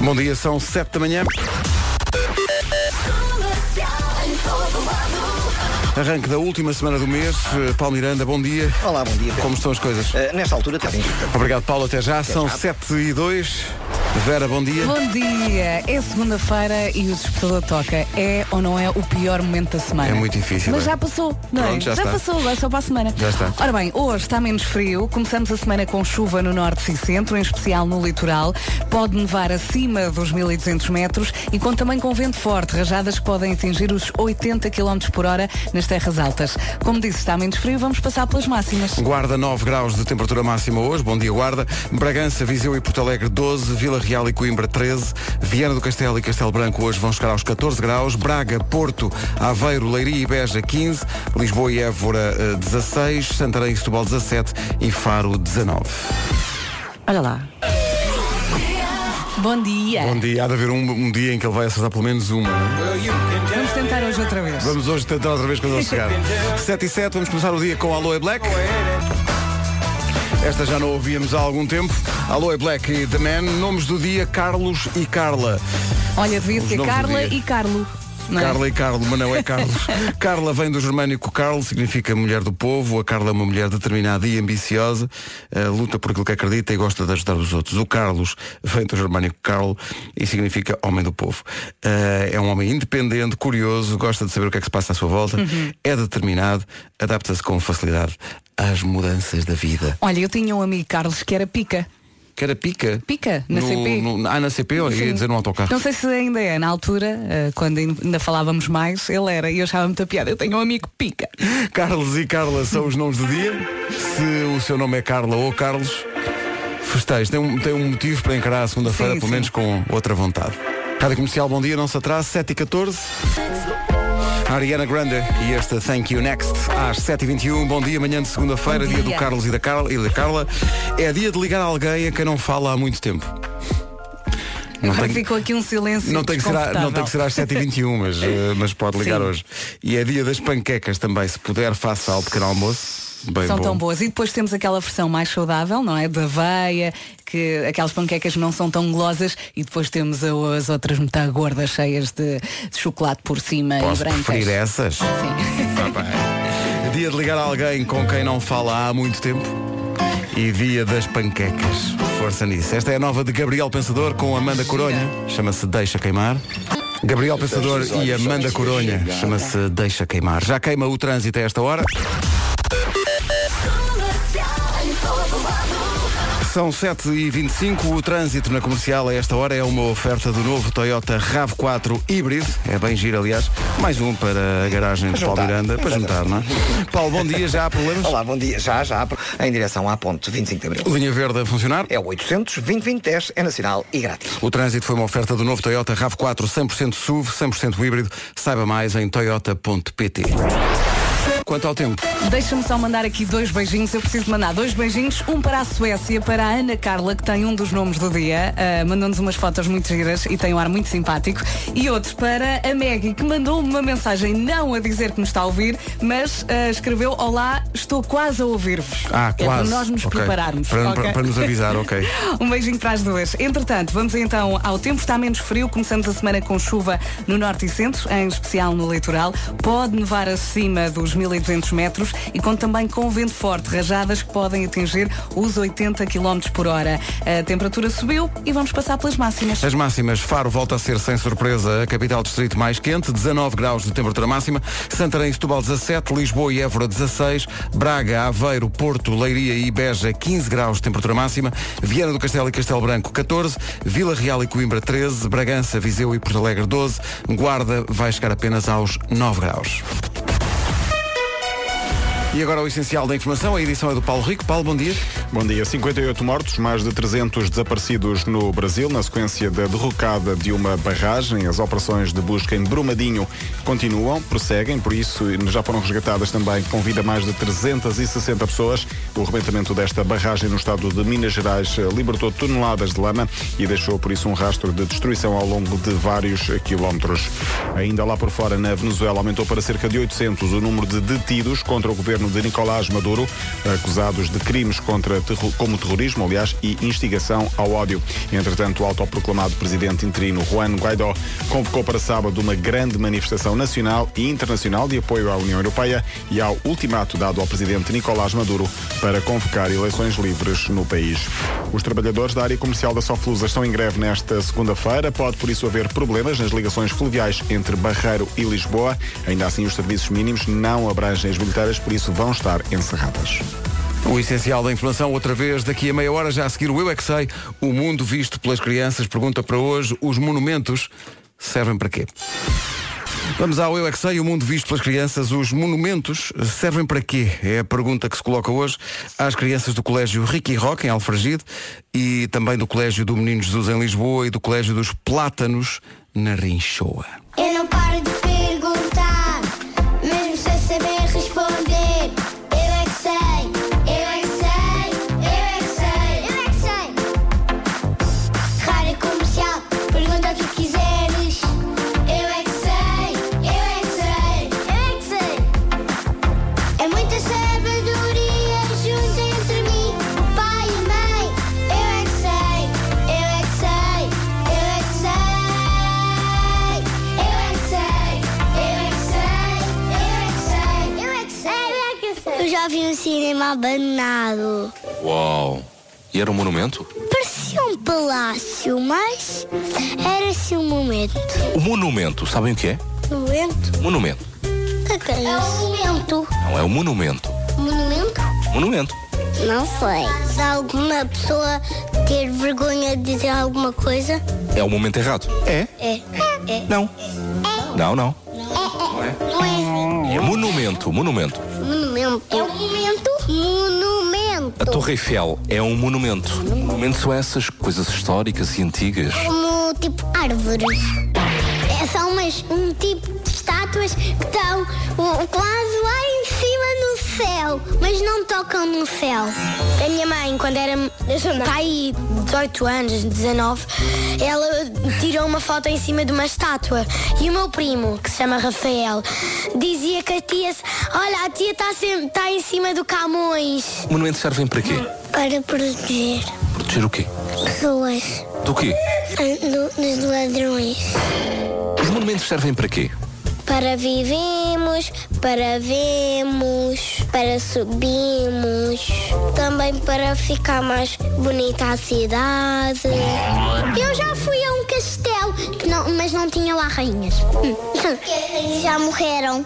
Bom dia, são 7 da manhã. Arranque da última semana do mês. Eh, Paulo Miranda, bom dia. Olá, bom dia. Pedro. Como estão as coisas? Eh, nesta altura, está bem. Obrigado, Paulo. Até já. São 7 e 2. Vera, bom dia. Bom dia! É segunda-feira e o despertador toca. É ou não é o pior momento da semana? É muito difícil, Mas é? já passou, não Pronto, é? já passou, agora só para a semana. Já está. Ora bem, hoje está menos frio. Começamos a semana com chuva no norte e centro, em especial no litoral. Pode nevar acima dos 1200 metros e conta também com vento forte, rajadas que podem atingir os 80 km por hora nas terras altas. Como disse, está menos frio, vamos passar pelas máximas. Guarda 9 graus de temperatura máxima hoje, bom dia Guarda. Bragança, Viseu e Porto Alegre 12, Vila Real e Coimbra 13, Viana do Castelo e Castelo Branco hoje vão chegar aos 14 graus, Braga, Porto, Aveiro, Leiria e Beja 15, Lisboa e Évora eh, 16, Santarém e Setúbal 17 e Faro 19. Olha lá. Bom dia. Bom dia, há de haver um, um dia em que ele vai acertar pelo menos uma. Vamos tentar hoje outra vez. Vamos hoje tentar outra vez quando ele chegar. 7 e 7, vamos começar o dia com Aloe Black. Esta já não ouvíamos há algum tempo. Aloe Black e The Man. Nomes do dia, Carlos e Carla. Olha, devia Os ser Carla e Carlo. Não é? Carla e Carlo, mas não é Carlos. Carla vem do germânico Carl, significa mulher do povo. A Carla é uma mulher determinada e ambiciosa, eh, luta por aquilo que acredita e gosta de ajudar os outros. O Carlos vem do germânico Carl e significa homem do povo. Eh, é um homem independente, curioso, gosta de saber o que é que se passa à sua volta, Uhum. é determinado, adapta-se com facilidade às mudanças da vida. Olha, eu tinha um amigo Carlos que era pica. Que era pica. Pica, na no, CP. No, ah, na CP, olha, ia dizer no autocarro. Não sei se ainda é, na altura, eh, quando ainda falávamos mais, ele era, e eu achava muita piada. Eu tenho um amigo pica. Carlos e Carla são os nomes do dia. Se o seu nome é Carla ou Carlos, festeje. Tem um, tem um motivo para encarar a segunda-feira, pelo sim. menos com outra vontade. Rádio Comercial, bom dia, não se atrase, 7 e 14 Ariana Grande e este Thank You Next às 7h21. Bom dia, manhã de segunda-feira, Bom dia do dia. Carlos e da, Carla, e da Carla. É dia de ligar alguém a quem não fala há muito tempo. Não ficou aqui um silêncio não tem, que ser, a- não tem que ser às 7h21, mas, eh, mas pode ligar Sim. hoje. E é dia das panquecas também, se puder, faça ao pequeno almoço. Bem São bom. tão boas. E depois temos aquela versão mais saudável, não é? Da aveia, que aquelas panquecas não são tão golosas e depois temos as outras metade gordas, cheias de, de chocolate por cima Posso e brancas. preferir essas? Sim. Dia de ligar a alguém com quem não fala há muito tempo. E dia das panquecas. Força nisso. Esta é a nova de Gabriel Pensador com Amanda Coronha. Chama-se Deixa Queimar. Gabriel Pensador e Amanda Coronha. Chama-se Deixa Queimar. Já queima o trânsito a esta hora. São 7h25, o trânsito na comercial a esta hora é uma oferta do novo Toyota RAV4 híbrido. É bem giro, aliás. Mais um para a garagem de Paulo. Miranda, para juntar, não é? Paulo, bom dia, já há problemas? Olá, bom dia. Já, já, em direção à ponte 25 de Abril. Linha Verde a funcionar? É o 800 2010 é nacional e grátis. O trânsito foi uma oferta do novo Toyota RAV4 100% SUV, 100% híbrido. Saiba mais em toyota.pt. Quanto ao tempo, Deixa-me só mandar aqui dois beijinhos. Eu preciso mandar dois beijinhos. Um para a Suécia, para a Ana Carla, que tem um dos nomes do dia. Ah, Mandou-nos umas fotos muito giras e tem um ar muito simpático. E outros para a Maggie, que mandou uma mensagem não a dizer que nos está a ouvir, mas ah, escreveu: Olá, estou quase a ouvir-vos. ah, É quase. para nós nos Ok. prepararmos. Para, ok? para- para nos avisar, ok. Um beijinho para as duas. Entretanto, vamos então ao tempo. Está menos frio. Começamos a semana com chuva no norte e centro, em especial no litoral. Pode nevar acima dos 1200 metros e conta também com vento forte, rajadas que podem atingir os 80 km por hora. A temperatura subiu e vamos passar pelas máximas. As máximas, Faro volta a ser sem surpresa a capital distrito mais quente, 19 graus de temperatura máxima, Santarém e Setúbal 17, Lisboa e Évora 16, Braga, Aveiro, Porto, Leiria e Beja 15 graus de temperatura máxima, Viana do Castelo e Castelo Branco 14, Vila Real e Coimbra 13, Bragança, Viseu e Porto Alegre 12, Guarda vai chegar apenas aos 9 graus. E agora o essencial da informação, a edição é do Paulo Rico. Paulo, bom dia. Bom dia. 58 mortos, mais de 300 desaparecidos no Brasil, na sequência da derrocada de uma barragem. As operações de busca em Brumadinho continuam, prosseguem, por isso já foram resgatadas também com vida mais de 360 pessoas. O rebentamento desta barragem no estado de Minas Gerais libertou toneladas de lama e deixou por isso um rastro de destruição ao longo de vários quilómetros. Ainda lá por fora, na Venezuela, aumentou para cerca de 800 o número de detidos contra o governo governo de Nicolás Maduro, acusados de crimes contra como terrorismo, aliás, e instigação ao ódio. Entretanto, o autoproclamado presidente interino Juan Guaidó convocou para sábado uma grande manifestação nacional e internacional de apoio à União Europeia e ao ultimato dado ao presidente Nicolás Maduro para convocar eleições livres no país. Os trabalhadores da área comercial da Soflusa estão em greve nesta segunda-feira. Pode, por isso, haver problemas nas ligações fluviais entre Barreiro e Lisboa. Ainda assim, os serviços mínimos não abrangem as bilheteiras, por isso vão estar encerradas. O essencial da informação, outra vez, daqui a meia hora, já a seguir o Eu é que sei, o mundo visto pelas crianças. Pergunta para hoje, os monumentos servem para quê? Vamos ao Eu é que sei, o mundo visto pelas crianças. Os monumentos servem para quê? É a pergunta que se coloca hoje às crianças do Colégio Ricky Rock, em Alfragide, e também do Colégio do Menino Jesus, em Lisboa, e do Colégio dos Plátanos, na Rinchoa. E era um monumento? Parecia um palácio, mas era assim um momento. O monumento, sabem o que é? Momento? Monumento. O que é isso? É um momento. Não, é um monumento. Monumento? Monumento. Não sei. Se alguma pessoa ter vergonha de dizer alguma coisa, É o momento errado. É? é. É. Não. Não, não. Não é É monumento, monumento. monumento. É um? Monumento. A Torre Eiffel é um monumento. Monumentos são essas coisas históricas e antigas. Como tipo árvores. É, são umas, um tipo de estátuas que estão quase lá em mas não tocam no céu. A minha mãe, quando era pai 18 anos, 19, ela tirou uma foto em cima de uma estátua. E o meu primo, que se chama Rafael, dizia que a tia, olha, a tia está tá em cima do Camões. Monumentos servem para quê? Para proteger Proteger o quê? pessoas Do quê? dos ladrões. Os monumentos servem para quê? Para vivemos, para vemos, para subimos, também para ficar mais bonita a cidade. Eu já fui a um castelo, que não- mas não tinha lá rainhas. Já morreram.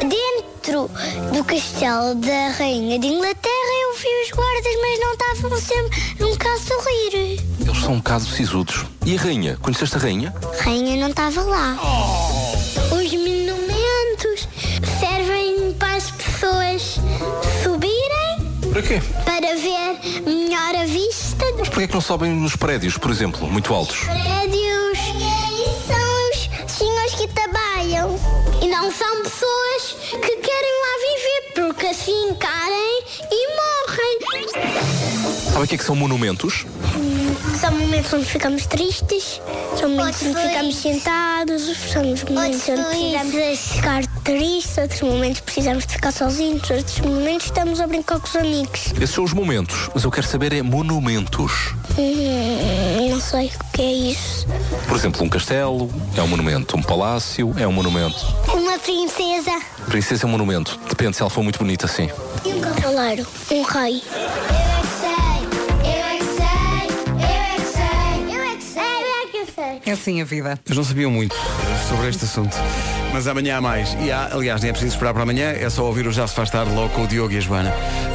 Dentro do castelo da rainha de Inglaterra eu vi os guardas, mas não estavam sempre um caso sorrir. São um caso sisudos. E a rainha? Conheceste a rainha? A rainha não estava lá. Os monumentos servem para as pessoas subirem, Para quê? para ver melhor a vista dos Porquê é que não sobem nos prédios, por exemplo, muito altos? prédios. São os senhores que trabalham e não são pessoas que querem lá viver, porque assim querem e morrem. Sabe o que é que são monumentos? São momentos onde ficamos tristes, são momentos onde ficamos sentados, são os momentos onde precisamos de ficar tristes, outros momentos precisamos de ficar sozinhos, outros momentos estamos a brincar com os amigos. Esses são os momentos, mas eu quero saber é monumentos. Hum, não sei o que é isso. Por exemplo, um castelo é um monumento, um palácio é um monumento. Uma princesa Princesa é um monumento. Depende se ela for muito bonita assim. e um cavaleiro, um rei. Sei. É assim a vida. Eles não sabiam muito sobre este assunto. Mas amanhã há mais. E há, aliás, nem é preciso esperar para amanhã, é só ouvir o Já se faz tarde logo com o Diogo e a Joana.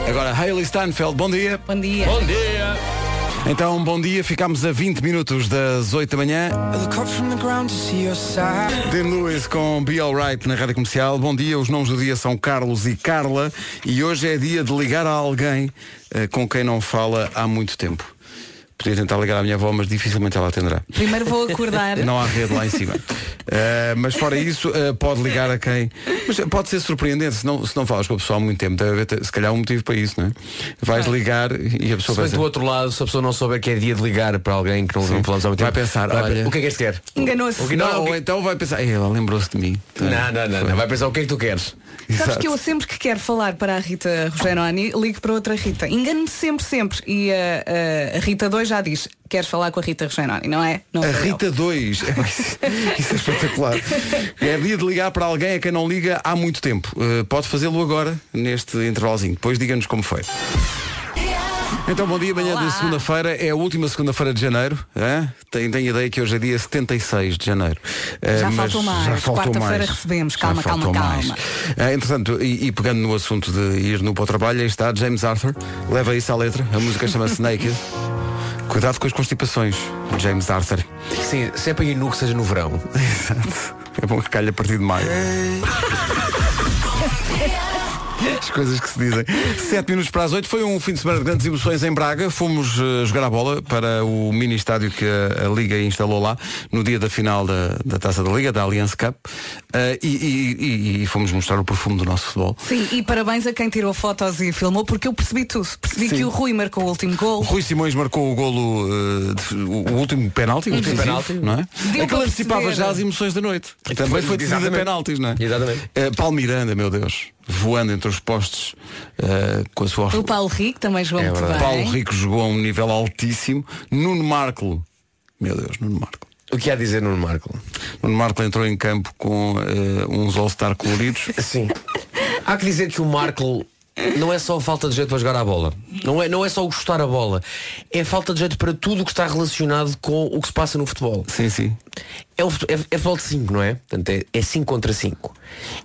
Agora, Hailey Steinfeld, bom dia. Bom dia. Então, bom dia, ficámos a 20 minutos das 8 da manhã. Dean Lewis com Be Alright na Rádio Comercial. Bom dia, os nomes do dia são Carlos e Carla e hoje é dia de ligar a alguém eh, com quem não fala há muito tempo. Podia tentar ligar à minha avó, mas dificilmente ela atenderá. Primeiro vou acordar. Não há rede lá em cima. Uh, mas fora isso, uh, pode ligar a quem. Mas pode ser surpreendente se não, se não falas com a pessoa há muito tempo. Deve haver, se calhar um motivo para isso, não é? Vais ligar e a pessoa Se vai bem do outro lado, se a pessoa não souber que é dia de ligar para alguém que não, não falamos há muito Vai tempo, pensar, vai olha- O que é que este quer? Enganou-se. Que- Não, não, o ou que- então vai pensar, "Ei, ela lembrou-se de mim. não, não, não, não. Vai pensar o que é que tu queres. Sabes Exato. que eu sempre que quero falar para a Rita Rogeroni, ligo para outra Rita. Engano-me sempre, sempre. E a, a- a Rita 2 já diz, queres falar com a Rita Rogeroni, não é? Não A eu. Rita 2 Isso é espetacular É dia de ligar para alguém a quem não liga há muito tempo Uh, Pode fazê-lo agora Neste intervalozinho Depois diga-nos como foi então, bom dia, manhã de segunda-feira, é a última segunda-feira de janeiro. Tenho, tenho ideia que hoje é dia 76 de janeiro. Uh, Já mas faltou mais. já faltou Quarta-feira mais. recebemos. Já Calma, calma, faltou calma. mais. Uh, entretanto, e, e pegando no assunto de ir no para o trabalho, aí está James Arthur. Leva isso à letra. A música chama-se Naked. Cuidado com as constipações, James Arthur. Sim, se é para ir nu que seja no verão. Exato. É bom que calhe a partir de maio. As coisas que se dizem. Sete minutos para as oito. Foi um fim de semana de grandes emoções em Braga. Fomos eh, jogar a bola para o mini estádio que a, a Liga instalou lá no dia da final da, da Taça da Liga, da Allianz Cup. Eh, e, e- e- e fomos mostrar o perfume do nosso futebol. Sim, e parabéns a quem tirou fotos e filmou, porque eu percebi tudo. Percebi Sim. que o Rui marcou o último gol. O Rui Simões marcou o golo, eh, de- o, último penalti, o último decisivo, penalti. não é? Deu Aquilo para antecipava já as emoções da noite. Também foi decidido a penaltis, não é? Exatamente. Paulo Miranda, meu Deus, voando entre os postes eh, com a sua O Paulo Rico também jogou É muito verdade. bem. Paulo Rico jogou a um nível altíssimo. Nuno Marco, meu Deus, Nuno Marco. O que há a dizer no Marco? Nuno Marco entrou em campo com eh, uns All-Star coloridos. Sim. Há que dizer que o Marco não é só falta de jeito para jogar a bola. Não é, não é só gostar a bola. É falta de jeito para tudo o que está relacionado com o que se passa no futebol. Sim, sim. É, o é, é futebol de 5, não é? Portanto, é 5 contra 5.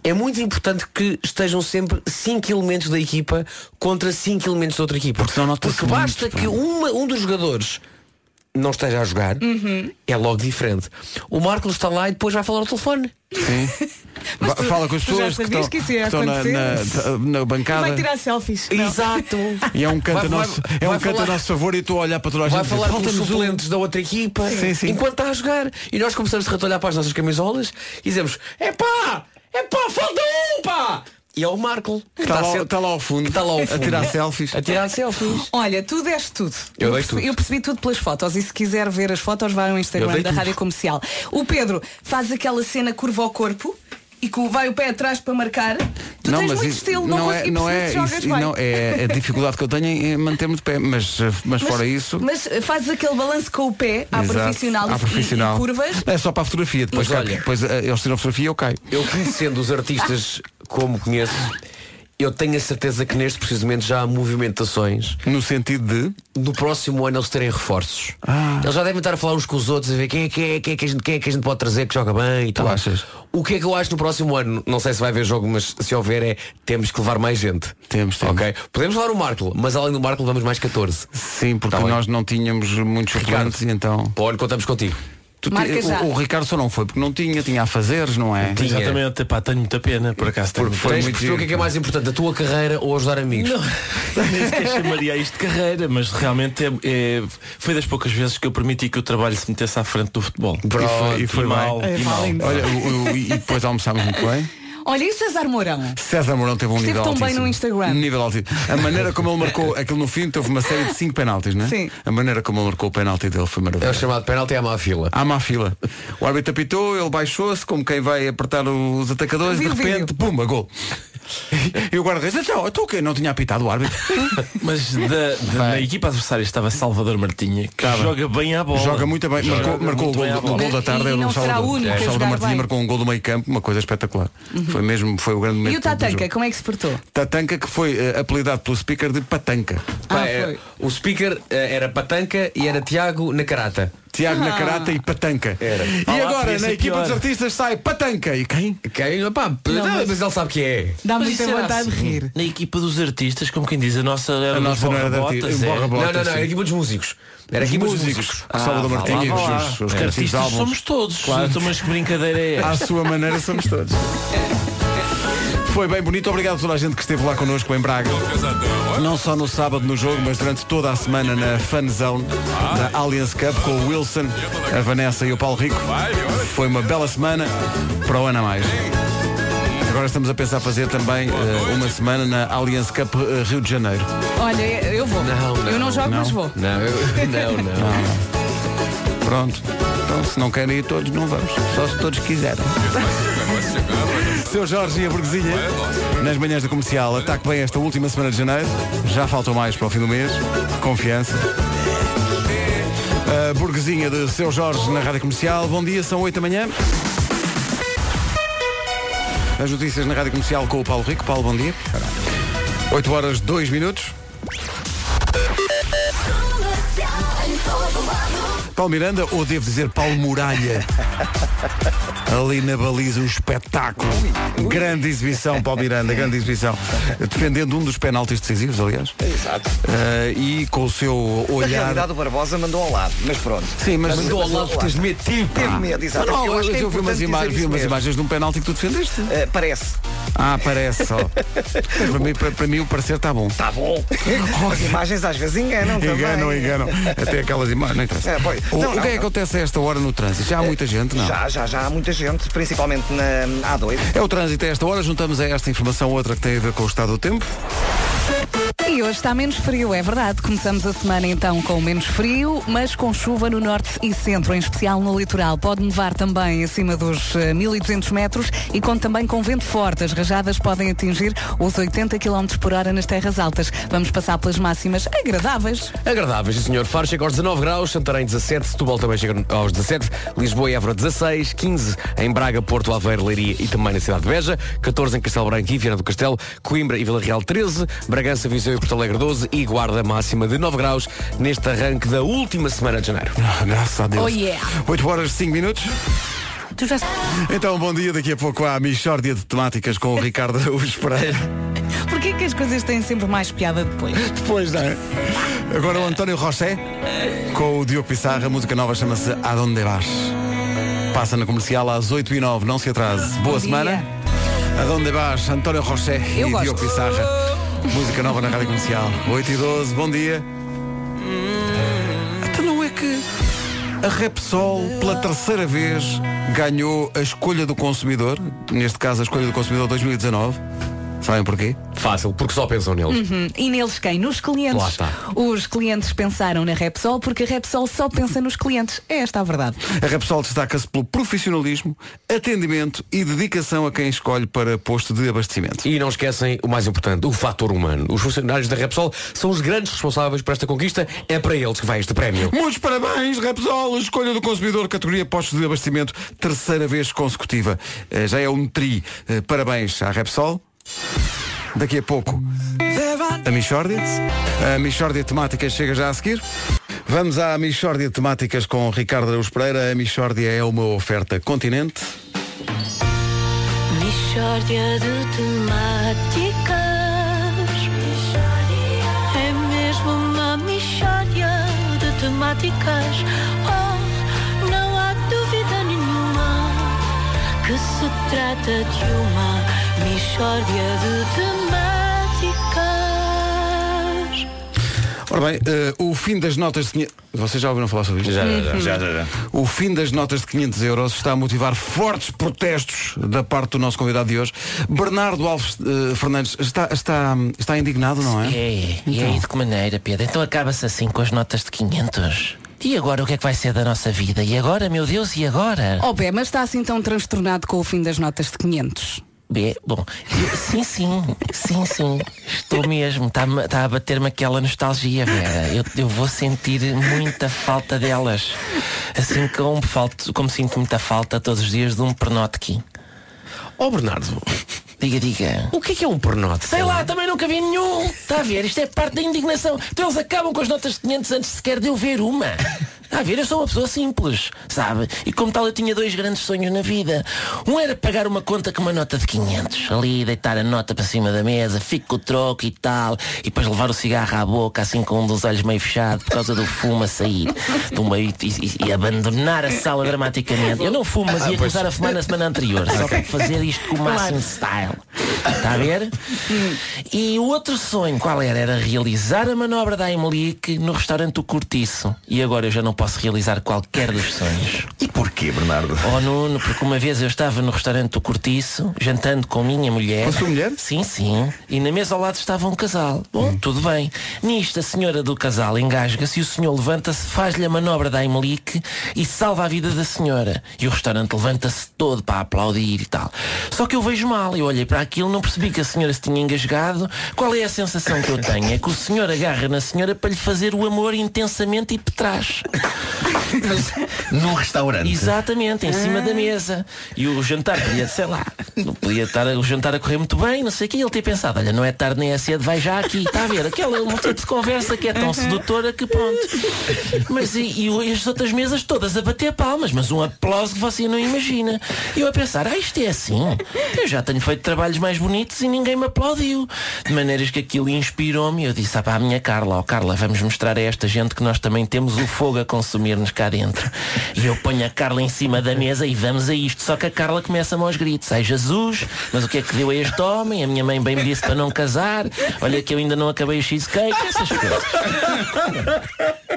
É muito importante que estejam sempre 5 elementos da equipa contra 5 elementos da outra equipa. Porque Porque basta muito, que uma- um dos jogadores não esteja a jogar, Uhum. é logo diferente. O Marco está lá e depois vai falar ao telefone. sim. Tu- Fala com as tu pessoas que estão, que isso ia que estão na, na- na bancada. Vai tirar selfies. Não. Exato. E é um canto, Vai- a, nosso, vai- é um canto a falar- nosso favor e estou a olhar para toda a gente. Vai e falar com os "Falta-nos um." suplentes da outra equipa Sim, sim. enquanto está a jogar. E nós começamos a olhar para as nossas camisolas e dizemos, é pá, é pá, falta um, pá! E é o Marco. que Está lá, sempre- está lá ao fundo, está lá ao a fundo. tirar selfies. A tirar selfies. Olha, tu deste tudo. Eu percebi, tudo. eu percebi tudo pelas fotos e se quiser ver as fotos vai ao Eu Instagram da tudo. Rádio Comercial. O Pedro faz aquela cena curva ao corpo e que vai o pé atrás para marcar. Tu tens muito isso estilo, não, não é, não é, isso, bem. não, é a dificuldade que eu tenho em manter-me de pé, mas, eh, mas, fora isso. Mas fazes aquele balanço com o pé à Exato, profissional, à e- profissional. E, curvas. É só para a fotografia, depois, Mas cai- olha- depois eh, eles tiram a fotografia e eu caio. Eu conhecendo os artistas como conheço, eu tenho a certeza que neste precisamente já há movimentações No sentido de. no próximo ano eles terem reforços. Ah. Eles já devem estar a falar uns com os outros a ver quem é, quem é, quem é, que, a gente, quem é que a gente pode trazer que joga bem e tal. achas? O que é que eu acho no próximo ano? Não sei se vai haver jogo, mas se houver é temos que levar mais gente. Temos, temos. Ok? Podemos levar o Marco, mas além do Marco levamos mais 14. Sim, porque Tá bem. nós não tínhamos muitos Ricardo. e então. Para o ano contamos contigo. Tu Marca já. o, o Ricardo só não foi porque não tinha, tinha a fazeres, não é? Tinha. Exatamente, epá, tenho muita pena, por acaso tenho Porque muita foi Tens muito perceber o que é, que é mais importante, a tua carreira ou ajudar amigos. Não, nem sequer chamaria isto de carreira, mas realmente é, é- foi das poucas vezes que eu permiti que o trabalho se metesse à frente do futebol. Pronto, E foi, e foi e mal. É, e mal. Olha, o- o- e depois almoçámos muito bem. Olha, e o César Mourão? César Mourão teve um Esteve nível tão bem altíssimo. no Instagram. Nível altíssimo. A maneira como ele marcou aquilo no fim, teve uma série de cinco penaltis, não é? Sim. A maneira como ele marcou o penalti dele foi É o chamado penalti à má fila. Há má fila. O árbitro apitou, ele baixou-se, como quem vai apertar os atacadores, Vi de repente, pumba, gol. E o guarda-redes, então, então o quê? Não tinha apitado o árbitro. Mas da- da- na equipa adversária estava Salvador Martinha, que Estava. joga bem à bola. Joga muito bem. Joga Marcou, marcou muito o, bem gol, à do- o bola. gol da tarde. E- não será Salvador. o único a o Salvador jogar Martinha bem. marcou um gol do meio campo, uma coisa espetacular. Foi mesmo, foi o grande momento E o do Tatanka, jogo. como é que se portou? Tatanka que foi eh, apelidado pelo speaker de Patanca. Ah, Pá, é, foi. o speaker eh, era Patanca e era Tiago Nacarata. Tiago Nacarata e Patanca. Era. E Olá, agora na equipa pior. dos artistas sai Patanca. E quem? Pá, não, mas- mas... ele sabe que é. Dá muita vontade de assim, rir. Na equipa dos artistas, como quem diz, a nossa era A nossa não era de arti- é. Não, não, não, sim. era a equipa dos músicos. Era a equipa dos músicos. O Salvador e os os É, Artistas somos todos. Claro. Então, mas que brincadeira é À esta? sua maneira somos todos. Foi bem bonito, obrigado a toda a gente que esteve lá connosco em Braga. Não só no sábado no jogo, mas durante toda a semana na Fun Zone, na Allianz Cup, com o Wilson, a Vanessa e o Paulo Rico. Foi uma bela semana para o ano a mais. Agora estamos a pensar fazer também eh, uma semana na Allianz Cup eh, Rio de Janeiro. Olha, eu vou. Não, não, eu não jogo, não. mas vou. Não, eu, não, não. Pronto. Então, se não querem ir todos, não vamos. Só se todos quiserem. Seu Jorge e a Burguesinha, nas manhãs da comercial, ataque bem esta última semana de janeiro. Já faltam mais para o fim do mês. Confiança. A Burguesinha de Seu Jorge na Rádio Comercial. Bom dia, são 8 da manhã. As notícias na Rádio Comercial com o Paulo Rico. Paulo, bom dia. 8 horas 2 minutos. Paulo Miranda, ou devo dizer Paulo Muralha? Ali na baliza um espetáculo. Grande exibição, Paulo Miranda, grande exibição. Defendendo um dos penaltis decisivos, aliás. Exato. Eh, e com o seu Na olhar. realidade o Barbosa mandou ao lado, mas pronto. Sim, mas Mandou ao lado porque tens medo. Teve medo, exato. Não, Eu que é eu vi umas, ima- vi umas imagens de um penalti que tu defendeste. Eh, parece. Ah, parece só. para, mim, para, para mim o parecer está bom. Está bom. As imagens às vezes enganam também. Enganam, enganam. Até aquelas imagens. Não interessa. É, pois. o, Não, o não, que é que não. acontece a esta hora no trânsito? Já há muita gente, não? Já, já, já há muita gente, principalmente na A2. É o trânsito a esta hora. Juntamos a esta informação outra que tem a ver com o estado do tempo. E hoje está menos frio, é verdade. Começamos a semana então com menos frio, mas com chuva no norte e centro, em especial no litoral. Pode nevar também acima dos eh, 1200 metros e conta também com vento forte. As rajadas podem atingir os 80 km por hora nas terras altas. Vamos passar pelas máximas agradáveis. Agradáveis, senhor. Faro chega aos 19 graus, Santarém 17, Setúbal também chega aos 17, Lisboa e Évora 16, 15 em Braga, Porto, Aveiro, Leiria e também na cidade de Beja, 14 em Castelo Branco e Viana do Castelo, Coimbra e Vila Real 13, Bragança, Viseu e Porto Alegre 12 e Guarda máxima de 9 graus neste arranque da última semana de janeiro. Ah, graças a Deus. Oh, yeah. 8 horas 5 minutos. Tu já Então, bom dia. Daqui a pouco há a Michórdia de Temáticas com o Ricardo Araújo Pereira. Porquê que as coisas têm sempre mais piada depois? Depois, não é? Agora o António Roché com o Diogo Pissarra. A música nova chama-se Adonde Vas. Passa na comercial às 8 e 9 Não se atrase. Boa Bom semana. dia. Adonde Vas, António Roché e gosto. Diogo Pissarra. Música nova na Rádio Comercial. 8 e 12 bom dia. Então não é que a Repsol, pela terceira vez, ganhou a escolha do consumidor, neste caso a escolha do consumidor 2019. Sabem porquê? Fácil, porque só pensam neles. Hum, E neles quem? Nos clientes. Lá está. Os clientes pensaram na Repsol porque a Repsol só pensa nos clientes. É esta a verdade. A Repsol destaca-se pelo profissionalismo, atendimento e dedicação a quem escolhe para posto de abastecimento. E não esquecem o mais importante, o fator humano. Os funcionários da Repsol são os grandes responsáveis por esta conquista. É para eles que vai este prémio. Muitos parabéns, Repsol! Escolha do consumidor, categoria postos de abastecimento, terceira vez consecutiva. Eh, Já é um tri. Eh, Parabéns à Repsol. Daqui a pouco, a Michórdia. A Michórdia Temáticas chega já a seguir. Vamos à Michórdia Temáticas com Ricardo Araújo Pereira. A Michórdia é uma oferta continente. Mishória de temáticas É mesmo uma mishória de temáticas Oh, não há dúvida nenhuma Que se trata de uma de temáticas Ora bem, eh, o fim das notas de 500... Vocês já ouviram falar sobre isto? Já, já, já, já, já. O fim das notas de 500 euros está a motivar fortes protestos da parte do nosso convidado de hoje. Bernardo Alves eh, Fernandes está, está, está indignado, não é? É, e aí de que maneira, Pedro? Então acaba-se assim com as notas de 500. E agora o que é que vai ser da nossa vida? E agora, meu Deus, e agora? Oh, Bé, mas está assim tão transtornado com o fim das notas de 500. Bê, bom, eu- sim, sim, sim, sim. Estou mesmo, está tá a bater-me aquela nostalgia, Vera. Eu, eu vou sentir muita falta delas. Assim como, falto, como sinto muita falta todos os dias de um pernotki. Ó Bernardo, Diga, diga. o que é que é um pernote? Sei lá, também nunca vi nenhum. Está a ver? Isto é parte da indignação. Então eles acabam com as notas de 500 antes sequer de eu ver uma. Está a ver? Eu sou uma pessoa simples, sabe? E como tal eu tinha dois grandes sonhos na vida. Um era pagar uma conta com uma nota de 500. Ali, deitar a nota para cima da mesa, fico com o troco e tal. E depois levar o cigarro à boca, assim com um dos olhos meio fechado, por causa do fumo a sair. Do meio, e, e- e abandonar a sala dramaticamente. Eu não fumo, mas ia começar a fumar na semana anterior. Só para fazer isto com o máximo style. Está a ver? E o outro sonho, qual era? Era realizar a manobra da Aimelique no restaurante O Cortiço. E agora eu já não posso realizar qualquer dos sonhos. E porquê, Bernardo? Oh Nuno, porque uma vez eu estava no restaurante O Cortiço, jantando com minha mulher. Com a sua mulher? Sim, sim. E na mesa ao lado estava um casal. Bom, tudo bem. Nisto a senhora do casal engasga-se e o senhor levanta-se, faz-lhe a manobra da Aimelique e salva a vida da senhora. E o restaurante levanta-se todo para aplaudir e tal. Só que eu vejo mal, eu olhei para aquilo, não percebi que a senhora se tinha engasgado. Qual é a sensação que eu tenho? É que o senhor agarra na senhora para lhe fazer o amor intensamente e petrás. Num restaurante. Exatamente, em cima da mesa. E o jantar podia, sei lá, podia estar o jantar a correr muito bem, não sei o que. Ele ter pensado, olha, não é tarde nem é cedo, vai já aqui, está a ver? Aquela um tipo de conversa que é tão sedutora que pronto. Mas e, e as outras mesas todas a bater palmas, mas um aplauso que você não imagina. E eu a pensar, ah, isto é assim. Eu já tenho feito trabalhos mais bonitos e ninguém me aplaudiu. De maneiras que aquilo inspirou-me eu disse, ah pá, a minha Carla, ó Carla, vamos mostrar a esta gente que nós também temos o fogo a consumir-nos cá dentro. E eu ponho a Carla em cima da mesa e vamos a isto. Só que a Carla começa-me aos gritos, ai Jesus, mas o que é que deu a este homem? A minha mãe bem me disse para não casar. Olha que eu ainda não acabei o cheesecake, essas coisas.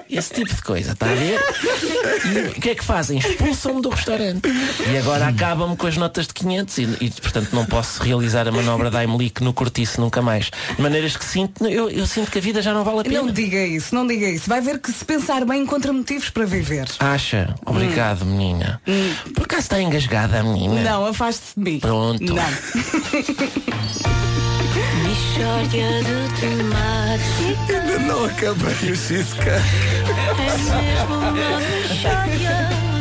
Esse tipo de coisa, está a ver? E o que é que fazem? Expulsam-me do restaurante. E agora acabam-me com as notas de 500 e, e, portanto não posso realizar a manobra da Aimelique no cortiço nunca mais. De maneiras que sinto, eu, eu sinto que a vida já não vale a pena. Não diga isso, não diga isso. Vai ver que se pensar bem encontra motivos para viver. Acha? Obrigado, menina. Por acaso está engasgada a menina? Não, afaste-se de mim. Pronto. Não. Ainda não acabei o Cisca. É mesmo uma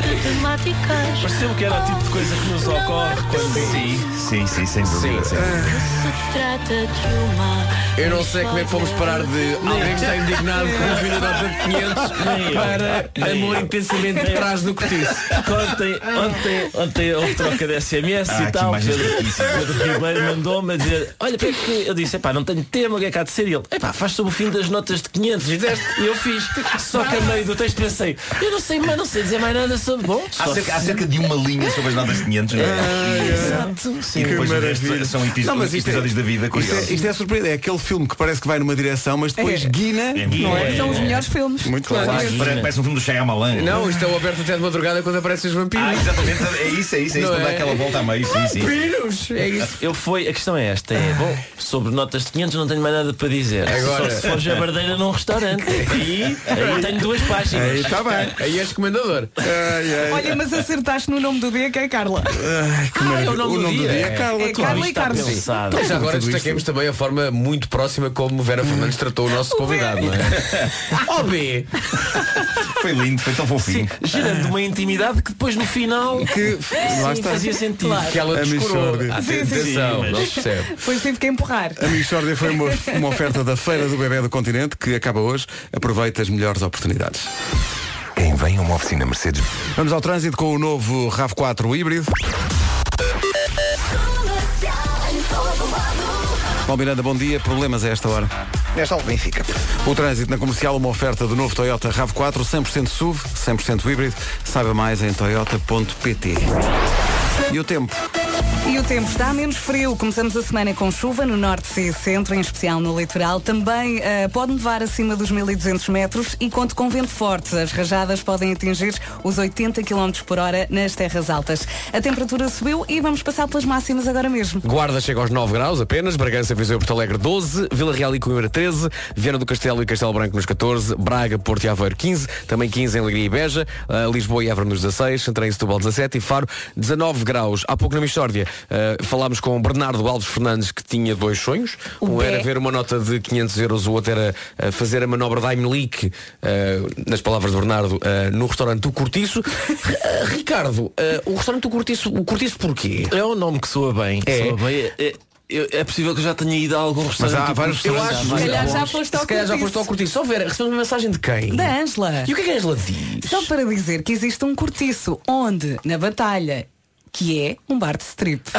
mixórdia de temáticas. Pareceu que era o tipo de coisa que nos ocorre quando. Sim, sim, sim, sem dúvida. Se trata de uma. Eu não sei como é que fomos parar de alguém que está indignado com o fim da nota de 500 para amor intensamente de trás do cortiço. Ontem, ontem, ontem houve troca de SMS Ah, e tal. Pedro, Ribeiro mandou-me a dizer: Olha, para que eu disse: Epá, não tenho tema, o que é que há de ser? E ele: Epá, faz sobre o fim das notas de 500. Fizeste? E eu fiz. Só que a meio do texto pensei: Eu não sei, mas não sei dizer mais nada sobre. Bom, Há cerca, há cerca de uma linha sobre as notas de 500. não é? Exato. E depois o resto são episo- Não, mas isto é- episódios da vida Isto curiosos. é, isto é surpresa. É aquele filme que parece que vai numa direção, mas depois É. guina. É, Não é? é, São os é. melhores filmes. Muito claro. Claro. Parece, parece um filme do Shyamalan. Não, isto é o aberto até de madrugada quando aparecem os vampiros. Ah, exatamente. É isso, é isso. É isso. Não Quando dá é? aquela volta a meio. Sim, sim. Vampiros! É isso. Eu fui, a questão é esta, é, bom, sobre notas de 500 não tenho mais nada para dizer. Agora- Só se for jabardeira num restaurante. Aí, aí tenho duas páginas. Aí está bem. Aí és comendador. Ai, ai, Olha, mas acertaste no nome do dia que é Carla. ai, que maravilha. é o nome do dia. é Carla. É claro. Carla e Está Carlos. Mas agora destaquemos também a forma muito próxima como Vera Fernandes tratou o nosso convidado, não é? Ó B! Foi lindo, foi tão fofinho. Gerando uma intimidade que depois no final Que sim, está. fazia sentido. Que ela A descurou. Atenção, Sim, não se percebe. Depois tive que empurrar. A Michórdia foi uma, uma oferta da Feira do Bebé do Continente que acaba hoje. Aproveita as melhores oportunidades. Quem vem a uma oficina Mercedes. Vamos ao trânsito com o novo RAV4 híbrido. Paulo Miranda, bom dia. Problemas a esta hora? Nesta altura, Benfica. O trânsito na comercial, uma oferta do novo Toyota RAV4, 100% SUV, 100% híbrido. Saiba mais em toyota.pt. E o tempo? E o tempo está menos frio. Começamos a semana com chuva no norte e centro, em especial no litoral. Também eh, pode nevar acima dos 1200 metros e conto com vento forte. As rajadas podem atingir os 80 km por hora nas terras altas. A temperatura subiu e vamos passar pelas máximas agora mesmo. Guarda chega aos 9 graus apenas, Bragança, Viseu e Porto Alegre 12, Vila Real e Coimbra 13, Viana do Castelo e Castelo Branco nos 14, Braga, Porto e Aveiro 15, também 15 em Alegria e Beja, uh, Lisboa e Évora nos 16, Santarém e Setúbal 17 e Faro 19 graus. Há pouco na Mistória uh, falámos com Bernardo Alves Fernandes que tinha dois sonhos. O um era ver uma nota de 500 euros, o outro era uh, fazer a manobra da Heimlich, uh, nas palavras de Bernardo, uh, no restaurante do Cortiço. Uh, Ricardo, uh, o restaurante do Cortiço, o Cortiço porquê? É um nome que soa bem. É. Soa bem. É, é- é possível que eu já tenha ido a algum restaurante. há vários Eu restaurantes. acho- Se calhar já foste ao Se calhar já cortiço. foste ao Cortiço. Só ver, recebemos uma mensagem de quem? Da Ângela. E o que é que a Ângela diz? Só para dizer que existe um cortiço onde, na batalha, que é um bar de strip.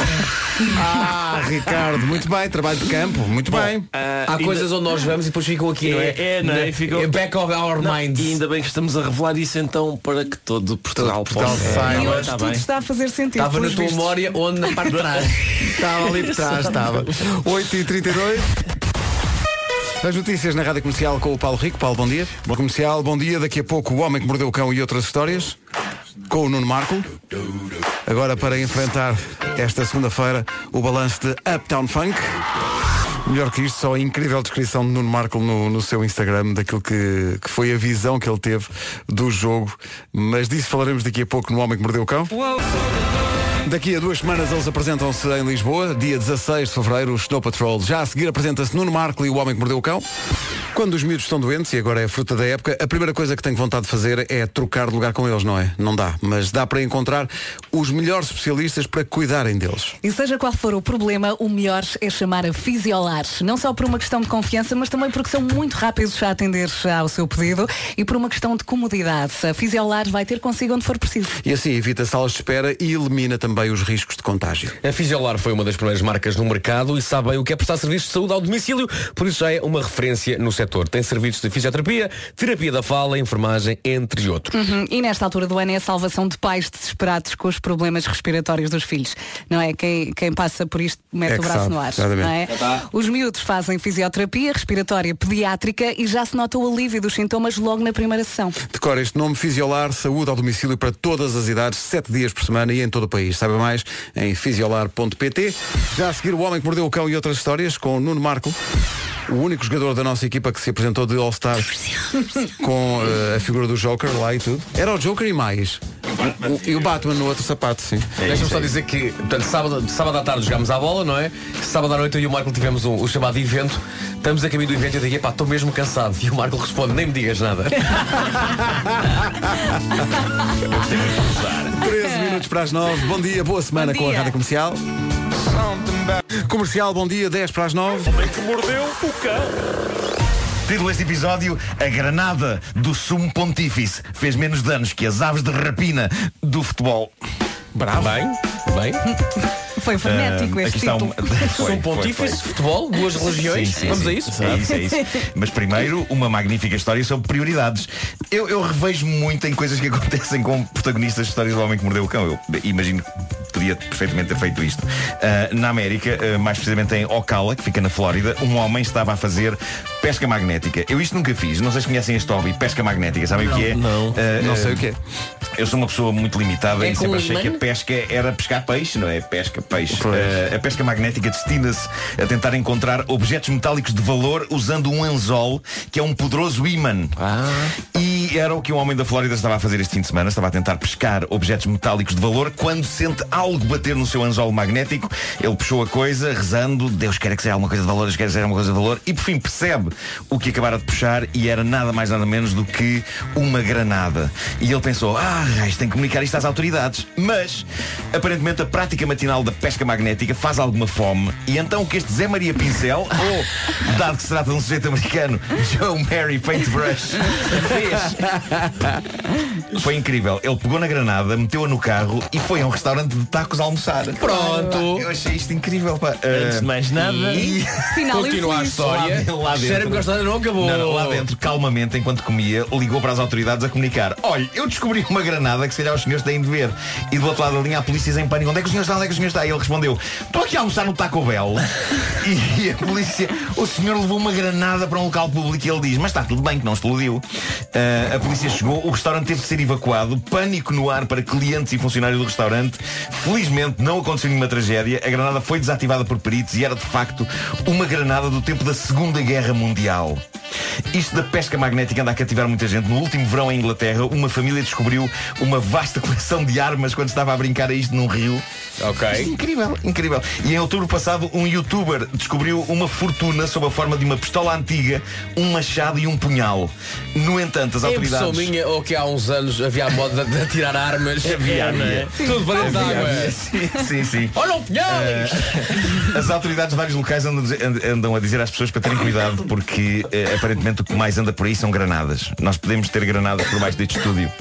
Ah, Ricardo, muito bem, trabalho de campo, muito bem. Há coisas onde nós vamos e depois ficam aqui, não é? É, não é? É back of our Não, minds. E ainda bem que estamos a revelar isso então para que todo Portugal, Portugal possa. saiba. e é? hoje Tá tudo bem. está a fazer sentido. Estava na tua vistos. memória onde na parte de trás. Estava ali por trás, estava. 8h32. As notícias na Rádio Comercial com o Paulo Rico. Paulo, bom dia. Bom comercial, bom dia. Daqui a pouco o Homem que Mordeu o Cão e outras histórias. Com o Nuno Marco. Agora para enfrentar esta segunda-feira o balanço de Uptown Funk. Melhor que isto, só a incrível descrição de Nuno Marco no, no seu Instagram daquilo que, que foi a visão que ele teve do jogo. Mas disso falaremos daqui a pouco no Homem que Mordeu o Cão. Daqui a duas semanas eles apresentam-se em Lisboa, dia 16 de fevereiro, o Snow Patrol. Já a seguir apresenta-se Nuno Marco e o Homem que Mordeu o Cão. Quando os miúdos estão doentes, e agora é a fruta da época, a primeira coisa que tenho vontade de fazer é trocar de lugar com eles, não é? Não dá, mas dá para encontrar os melhores especialistas para cuidarem deles. E seja qual for o problema, o melhor é chamar a Fisiolar. Não só por uma questão de confiança, mas também porque são muito rápidos a atender ao seu pedido e por uma questão de comodidade. A Fisiolar vai ter consigo onde for preciso. E assim evita salas de espera e elimina também os riscos de contágio. A Fisiolar foi uma das primeiras marcas no mercado e sabe bem o que é prestar serviços de saúde ao domicílio, por isso já é uma referência no setor. Tem serviços de fisioterapia, terapia da fala, enfermagem, entre outros. Uhum. E nesta altura do ano é a salvação de pais desesperados com os problemas respiratórios dos filhos. Não é? Quem, quem passa por isto mete É o braço sabe, no ar. Não é? Os miúdos fazem fisioterapia respiratória pediátrica e já se nota o alívio dos sintomas logo na primeira sessão. Decora este nome Fisiolar, saúde ao domicílio para todas as idades, 7 dias por semana e em todo o país. Saiba mais em fisiolar.pt. Já a seguir o Homem que Mordeu o Cão e outras histórias com Nuno Marco. O único jogador da nossa equipa que se apresentou de All-Star com eh, a figura do Joker lá e tudo. Era o Joker e mais. O- e o Batman no outro sapato, sim. Deixa-me só dizer que, portanto, sábado, sábado à tarde jogámos à bola, não é? Sábado à noite eu e o Marco tivemos um- o chamado evento. Estamos a caminho do evento e eu digo, pá, estou mesmo cansado. E o Marco responde, nem me digas nada. 13 minutos para as 9. Bom dia, boa semana Bom com a dia. Rádio Comercial. Comercial, bom dia, 10 para as 9. que mordeu o cão. Título deste episódio, a granada do sumo pontífice fez menos danos que as aves de rapina do futebol. Bravo. Bem, bem. Foi frenético Ah, este aqui está título. um- Foi, São foi, pontífice, futebol, duas religiões. Sim, sim, Vamos sim. a isso? É isso, é isso. Mas primeiro, uma magnífica história sobre prioridades. Eu, eu revejo muito em coisas que acontecem com protagonistas de histórias do homem que mordeu o cão. Eu imagino que podia perfeitamente ter feito isto. Ah, na América, ah, mais precisamente em Ocala, que fica na Flórida, um homem estava a fazer pesca magnética. Eu isto nunca fiz. Não sei se conhecem este hobby, pesca magnética. Sabem o que é? não. Ah, Não sei o que é. eu sou uma pessoa muito limitada É e sempre achei que a pesca era pescar peixe, não é? Pesca, peixe. Pois. Eh, a pesca magnética destina-se a tentar encontrar objetos metálicos de valor usando um anzol, que é um poderoso ímã. E era o que um homem da Flórida estava a fazer este fim de semana. Estava a tentar pescar objetos metálicos de valor quando sente algo bater no seu anzol magnético. Ele puxou a coisa, rezando, Deus quer que seja alguma coisa de valor, Deus quer que seja alguma coisa de valor. E por fim percebe o que acabara de puxar e era nada mais nada menos do que uma granada. E ele pensou, ah, tem que comunicar isto às autoridades. Mas, aparentemente, a prática matinal da pesca magnética faz alguma fome. E então o que este Zé Maria Pincel, ou, dado que se trata de um sujeito americano, Joe Mary Paintbrush, fez. Foi incrível. Ele pegou na granada, meteu-a no carro e foi a um restaurante de tacos almoçar. Pronto. Eu achei isto incrível, pá. Antes de mais nada. E... Final Continua a história. Lá, lá dentro. Que a história não acabou. Não, não, lá dentro, calmamente, enquanto comia, ligou para as autoridades a comunicar. Olha, eu descobri uma granada que se calhar os senhores têm de ver. E do outro lado da linha, a polícia em pânico. Onde é que o senhor está? Onde é que o senhor está? E ele respondeu, estou aqui a almoçar no Taco Bell. e a polícia, o senhor levou uma granada para um local público e ele diz, mas está tudo bem, que não explodiu. Ah, a polícia chegou, o restaurante teve de ser evacuado, pânico no ar para clientes e funcionários do restaurante. Felizmente não aconteceu nenhuma tragédia. A granada foi desativada por peritos e era de facto uma granada do tempo da Segunda Guerra Mundial. Isto da pesca magnética anda a cativar muita gente. No último verão em Inglaterra, uma família descobriu uma vasta coleção de armas quando estava a brincar a isto num rio. Ok. Incrível, incrível. E em outubro passado, um youtuber descobriu uma fortuna sob a forma de uma pistola antiga, um machado e um punhal. No entanto, as É autoridades. minha ou que há uns anos havia a moda de atirar armas. Havia, não é? Tudo para dentro. Sim, sim, sim. Olha o punhal! As autoridades de vários locais andam, andam a dizer às pessoas para terem cuidado porque eh, aparentemente o que mais anda por aí são granadas. Nós podemos ter granadas por baixo deste estúdio.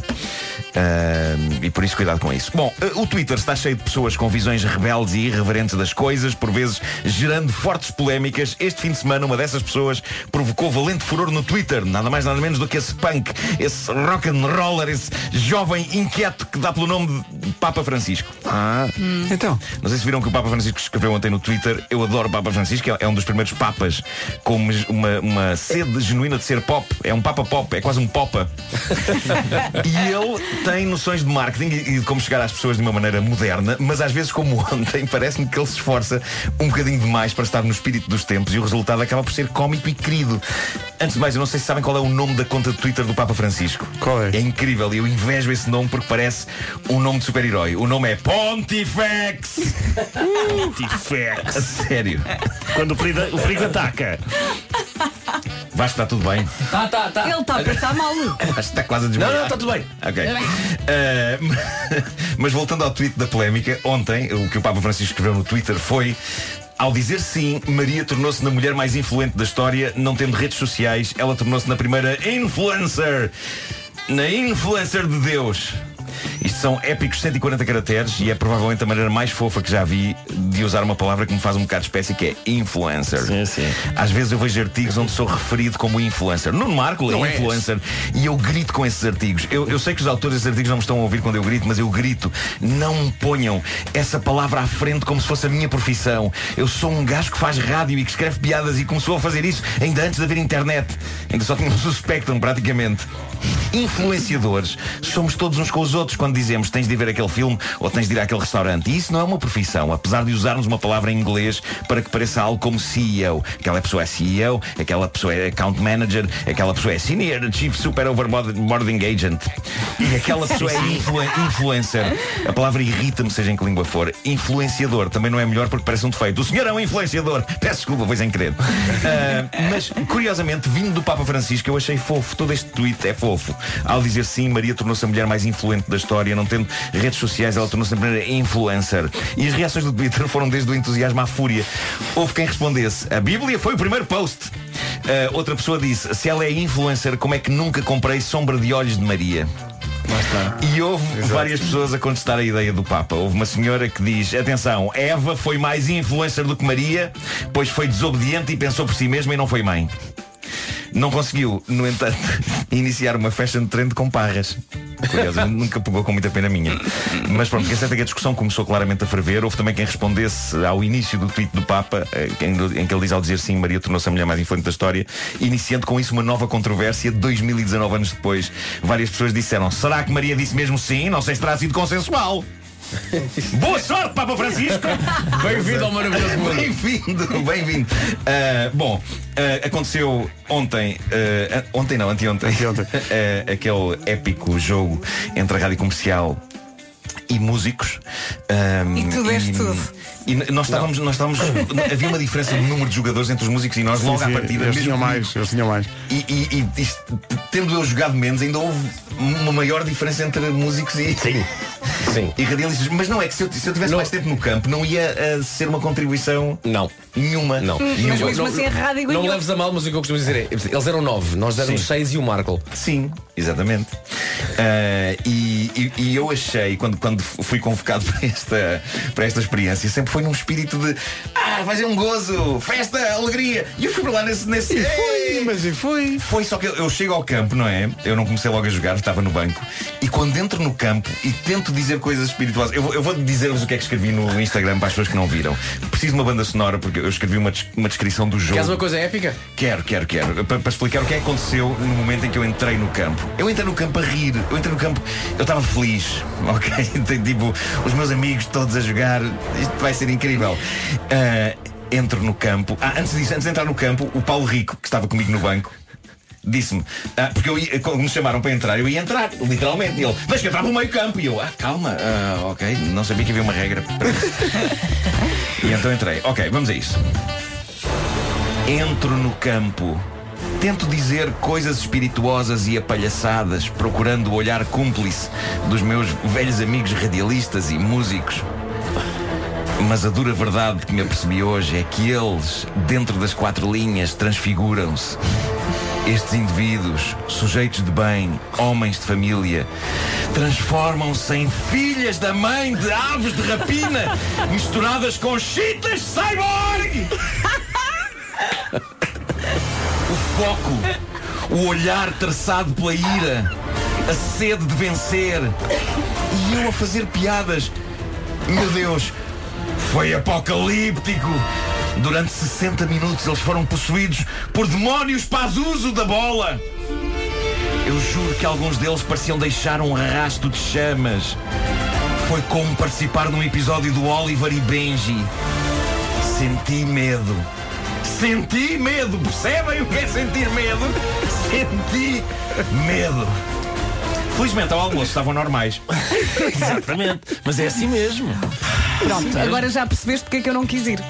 E por isso cuidado com isso. Bom, ah, o Twitter está cheio de pessoas com visões rebeldes e irreverentes das coisas, por vezes gerando fortes polémicas. Este fim de semana, uma dessas pessoas provocou valente furor no Twitter, nada mais nada menos do que esse punk, esse rock and roller, esse jovem inquieto que dá pelo nome de Papa Francisco. Ah, então. Não sei se viram que o Papa Francisco escreveu ontem no Twitter. Eu adoro o Papa Francisco, é- é um dos primeiros papas com uma, uma, uma sede genuína de ser pop. É um Papa pop, é quase um popa. e ele tem noções de marketing e de como chegar às pessoas de uma maneira moderna, mas às vezes, como ontem, parece-me que ele se esforça um bocadinho demais para estar no espírito dos tempos e o resultado acaba por ser cómico e querido. Antes de mais, eu não sei se sabem qual é o nome da conta de Twitter do Papa Francisco. Qual é? É incrível e eu invejo esse nome porque parece um nome de super-herói. O nome é Pontifex! Pontifex. A sério. Quando o perigo, o perigo ataca. Vasco, está tudo bem? Tá, tá, tá. Ele está a passar mal. Está quase a Não, desmaiar. não, está tudo bem. Ok. Eh, mas voltando ao tweet da polémica, ontem o que o Papa Francisco escreveu no Twitter foi. Ao dizer sim, Maria tornou-se na mulher mais influente da história, não tendo redes sociais, ela tornou-se na primeira influencer. Na influencer de Deus. Isto são épicos 140 caracteres e é provavelmente a maneira mais fofa que já vi de usar uma palavra que me faz um bocado de espécie, que é influencer. Sim, sim. Às vezes eu vejo artigos onde sou referido como influencer. Nuno Marco é és. influencer e eu grito com esses artigos. Eu, eu sei que os autores desses artigos não me estão a ouvir quando eu grito, mas eu grito. Não ponham essa palavra à frente como se fosse a minha profissão. Eu sou um gajo que faz rádio e que escreve piadas e começou a fazer isso ainda antes de haver internet. Ainda só tínhamos o Spectrum praticamente. Influenciadores somos todos uns com os outros quando dizemos tens de ir ver aquele filme ou tens de ir àquele restaurante. E isso não é uma profissão, apesar de usarmos uma palavra em inglês para que pareça algo como CEO. Aquela pessoa é CEO, aquela pessoa é account manager, aquela pessoa é senior chief super overboarding agent. E aquela pessoa é influen- influencer. A palavra irrita-me, seja em que língua for. Influenciador também não é melhor porque parece um defeito. O senhor é um influenciador. Peço desculpa, foi sem querer. Ah, mas, curiosamente, vindo do Papa Francisco, eu achei fofo. Todo este tweet é fofo. Ao dizer sim, Maria tornou-se a mulher mais influente da história. Não tendo redes sociais, ela tornou-se a primeira influencer. E as reações do Twitter foram desde o entusiasmo à fúria. Houve quem respondesse: A Bíblia foi o primeiro post. Ah, outra pessoa disse: Se ela é influencer, como é que nunca comprei sombra de olhos de Maria? E houve várias pessoas a contestar a ideia do Papa. Houve uma senhora que diz: atenção, Eva foi mais influencer do que Maria, pois foi desobediente e pensou por si mesma e não foi mãe. Não conseguiu, no entanto, iniciar uma fashion trend com parras. Curiosamente, nunca pegou com muita pena minha. Mas pronto, é certo é que a discussão começou claramente a ferver. Houve também quem respondesse ao início do tweet do Papa, eh, em, em que ele diz ao dizer sim, Maria tornou-se a mulher mais influente da história, iniciando com isso uma nova controvérsia 2019 anos depois. Várias pessoas disseram, será que Maria disse mesmo sim? Não sei se terá sido consensual. Boa sorte, Papa Francisco! Bem-vindo ao maravilhoso mundo. Bem-vindo, bem-vindo. Ah, bom, ah, aconteceu ontem, ah, ontem não, anteontem, ah, aquele épico jogo entre a rádio comercial e músicos. Ah, E tu deste tudo. E nós estávamos, nós estávamos. havia uma diferença de número de jogadores entre os músicos e nós logo à partida. Eles tinham comigo. mais, eles tinham mais. E, e- e tendo eu jogado menos, ainda houve uma maior diferença entre músicos e, Sim. Sim. e radialistas. Mas não é que se eu, se eu tivesse mais tempo no campo, não ia ah, ser uma contribuição Não. nenhuma. Não. Mas Nenhuma. mesmo assim a rádio Não leves a mal, mas o que eu costumo dizer é eles eram nove, nós éramos Sim. seis e o Marco. Sim, exatamente. Ah, e, e- e eu achei, quando, quando fui convocado para esta, para esta experiência, sempre foi num espírito de ah, vai ser um gozo, festa, alegria. E eu fui para lá nesse. nesse E foi, mas e foi. Foi só que eu, eu chego ao campo, não é? Eu não comecei logo a jogar, estava no banco. E quando entro no campo e tento dizer coisas espirituosas, eu, vou- eu vou dizer-vos o que é que escrevi no Instagram para as pessoas que não viram. Preciso de uma banda sonora porque eu escrevi uma, des- uma descrição do jogo. Queres uma coisa épica? Quero, quero, quero. Para, para explicar o que é que aconteceu no momento em que eu entrei no campo. Eu entrei no campo a rir. Eu entrei no campo. Eu estava feliz. Ok? tipo, os meus amigos todos a jogar. Isto vai ser incrível. Ah, entro no campo. Ah, antes disso, antes de entrar no campo, o Paulo Rico, que estava comigo no banco. Disse-me, ah, porque eu ia, quando me chamaram para entrar, eu ia entrar, literalmente. E ele, deixa que entrar para o meio campo. E eu, ah, calma, ah, ok, não sabia que havia uma regra para isso. e então entrei. Ok, vamos a isso. Entro no campo. Tento dizer coisas espirituosas e apalhaçadas, procurando o olhar cúmplice dos meus velhos amigos radialistas e músicos. Mas a dura verdade que me apercebi hoje é que eles, dentro das quatro linhas, transfiguram-se. Estes indivíduos, sujeitos de bem, homens de família, transformam-se em filhas da mãe de aves de rapina misturadas com chitas cyborg! O foco, o olhar traçado pela ira, a sede de vencer e eu a fazer piadas. Meu Deus, foi apocalíptico! Durante 60 minutos eles foram possuídos por demónios Pazuzu da bola. Eu juro que alguns deles pareciam deixar um rasto de chamas. Foi como participar num episódio do Oliver e Benji. Senti medo. Senti medo. Percebem o que é sentir medo? Senti medo. Felizmente ao almoço estavam normais. Exatamente. Mas é assim mesmo. Pronto, agora já percebeste porque é que eu não quis ir.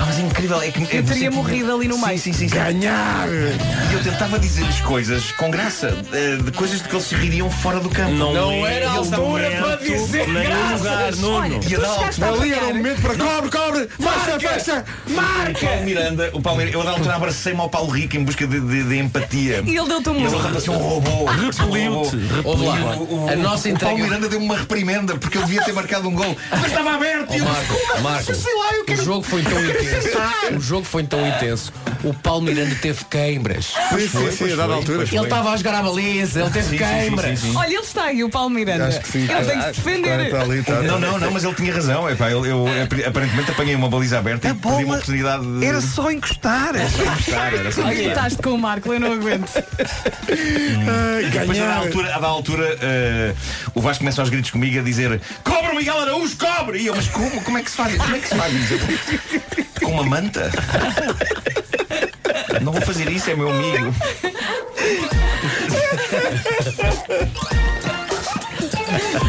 Ah, mas é incrível. É que, Eu teria morrido ali no meio. Sim, sim, sim. Ganhar! E eu tentava dizer-lhes coisas com graça, eh, de coisas de que eles se ririam fora do campo. Não, Não é era altura para dizer o lugar, Nuno. E a dar Ali era o momento para cobre, cobre! Fecha, fecha! O Paulo Miranda, o Paulo eu a da altura abracei-me ao Paulo Rico em busca de, de- de empatia. E ele deu-te um ele parecia um robô. um. Repeliu-te. A nossa o Paulo entrega. Miranda deu-me uma reprimenda porque ele devia ter marcado um gol. Mas estava aberto! e eu, Marco, Marco, sei lá, eu o quero jogo foi tão intenso. O jogo foi tão intenso. O Paulo Miranda teve queimbras. Sim, sim, sim, a dada altura. Ele estava a jogar à baliza, ele teve queimbras. Olha, ele está aí, o Paulo Miranda. Acho que sim. Ele tem que se defender. Está ali, está. Não, não, não, mas ele tinha razão. Epá, eu, eu aparentemente apanhei uma baliza aberta e perdi uma oportunidade de. Era só encostar. Era só encostar, era só encostar. estás com o Marco, eu não aguento. E depois, a da altura, a da altura eh, o Vasco começa aos gritos comigo a dizer Cobre Miguel Araújo, cobre! E eu, mas como? Como é que se faz? Como é que se faz isso? Com uma manta? Não vou fazer isso, é meu amigo.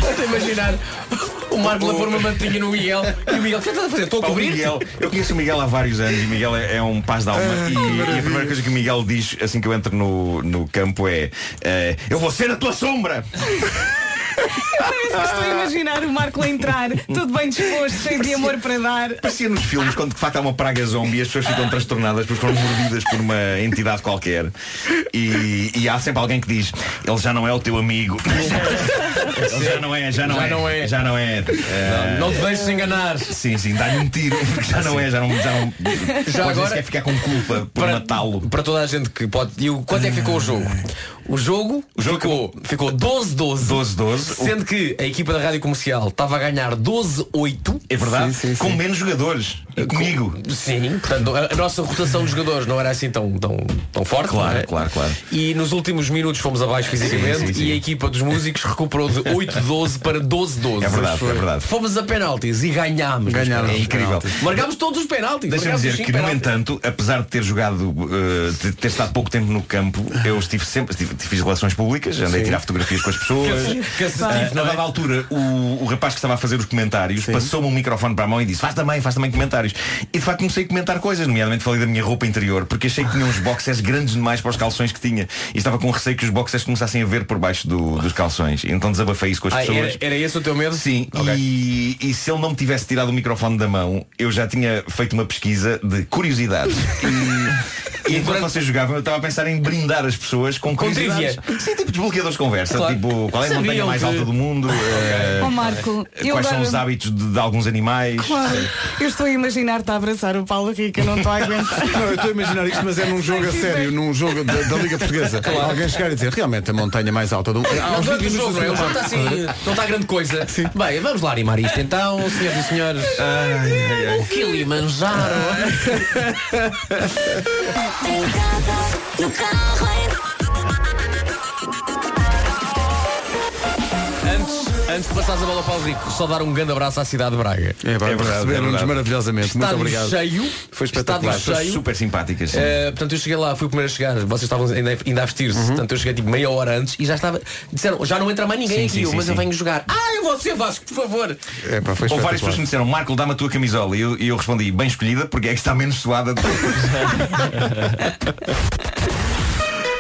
Estou a imaginar o Marco a pôr uma mantinha no Miguel e o Miguel, o que é que estás a fazer? Estou a cobrir? Miguel, eu conheço o Miguel há vários anos e o Miguel é, é um paz de alma. e, e a primeira coisa que o Miguel diz assim que eu entro no, no campo é eh, Eu vou ser a tua sombra! Parece que estou a imaginar o Marco a entrar, tudo bem disposto, cheio de amor para dar. Parecia nos filmes quando de facto há uma praga zombie e as pessoas ficam transtornadas porque foram mordidas por uma entidade qualquer. E, e há sempre alguém que diz, ele já não é o teu amigo. Ele já não é, já não Já é. não é. Já não é. Eh, Não te deixes enganar. Sim, sim, dá-lhe um tiro, porque já não é, já não, já não Já pode agora- sequer ficar com culpa por Para, matá-lo. para toda a gente que pode. E o, quanto é que ficou o jogo? O jogo, O jogo ficou, ficou 12-12. 12-12. Sendo que a equipa da rádio comercial estava a ganhar 12-8. É verdade, Sim, sim, com sim. menos jogadores. E comigo. Sim, portanto, a, a nossa rotação de jogadores não era assim tão, tão, tão forte. Claro, é? claro, claro. E nos últimos minutos fomos abaixo fisicamente e a equipa dos músicos recuperou de 8-12 para 12-12. É verdade, é verdade. Fomos a penaltis e ganhámos. Ganhámos. É incrível. Marcámos todos os penaltis. Deixa-me dizer que, no penaltis. entanto, apesar de ter jogado, eh, de ter estado pouco tempo no campo, eu estive sempre, estive- fiz relações públicas, andei a tirar fotografias com as pessoas. Cansativo, Ah, não a é? dada altura, o, o rapaz que estava a fazer os comentários passou-me um microfone para a mão e disse: Faz também, faz também comentários. E de facto comecei a comentar coisas, nomeadamente falei da minha roupa interior, porque achei que tinha uns boxers grandes demais para os calções que tinha. E estava com receio que os boxers começassem a ver por baixo do- dos calções. E então desabafei isso com as Ah, pessoas. era, era esse o teu medo? Sim, Ok. e, e se ele não me tivesse tirado o microfone da mão, eu já tinha feito uma pesquisa de curiosidades. E, e enquanto vocês jogavam, eu estava a pensar em brindar as pessoas com curiosidades. Sim, tipo desbloqueadores de conversa. Claro. Tipo, qual é a montanha mais que- alta do mundo? Eh, Ó Marco, eu Quais são agora- os hábitos de, de alguns animais? Claro, eu estou a imaginar-te a abraçar o Paulo Rica, não estou a aguentar. Não, eu estou a imaginar isto, mas é num jogo a sério, num jogo da, da Liga Portuguesa. Alguém chegar e dizer realmente a montanha mais alta do mundo. Não, durante o jogo, não está assim, não está grande coisa. Bem, vamos lá animar isto então, senhoras e senhores. O Kilimanjaro. Em casa, no carro, Antes, antes de passares a bola para o Rico, só dar um grande abraço à cidade de Braga. É, É verdade, é receberam-nos maravilhosamente. Muito Estádio obrigado. cheio. Foi espetacular. Cheio. Super simpáticas. sim. Eh, portanto, eu cheguei lá, fui o primeiro a chegar, vocês estavam ainda, ainda a vestir-se, portanto, eu cheguei tipo meia hora antes e já estava. Disseram, já não entra mais ninguém Sim, aqui, sim, eu, sim, mas eu venho jogar. Ah, eu vou ser Vasco, por favor. É, pá, foi Houve várias pessoas que me disseram, Marco, dá-me a tua camisola. E eu, eu respondi, bem escolhida, porque é que está menos suada. de todas."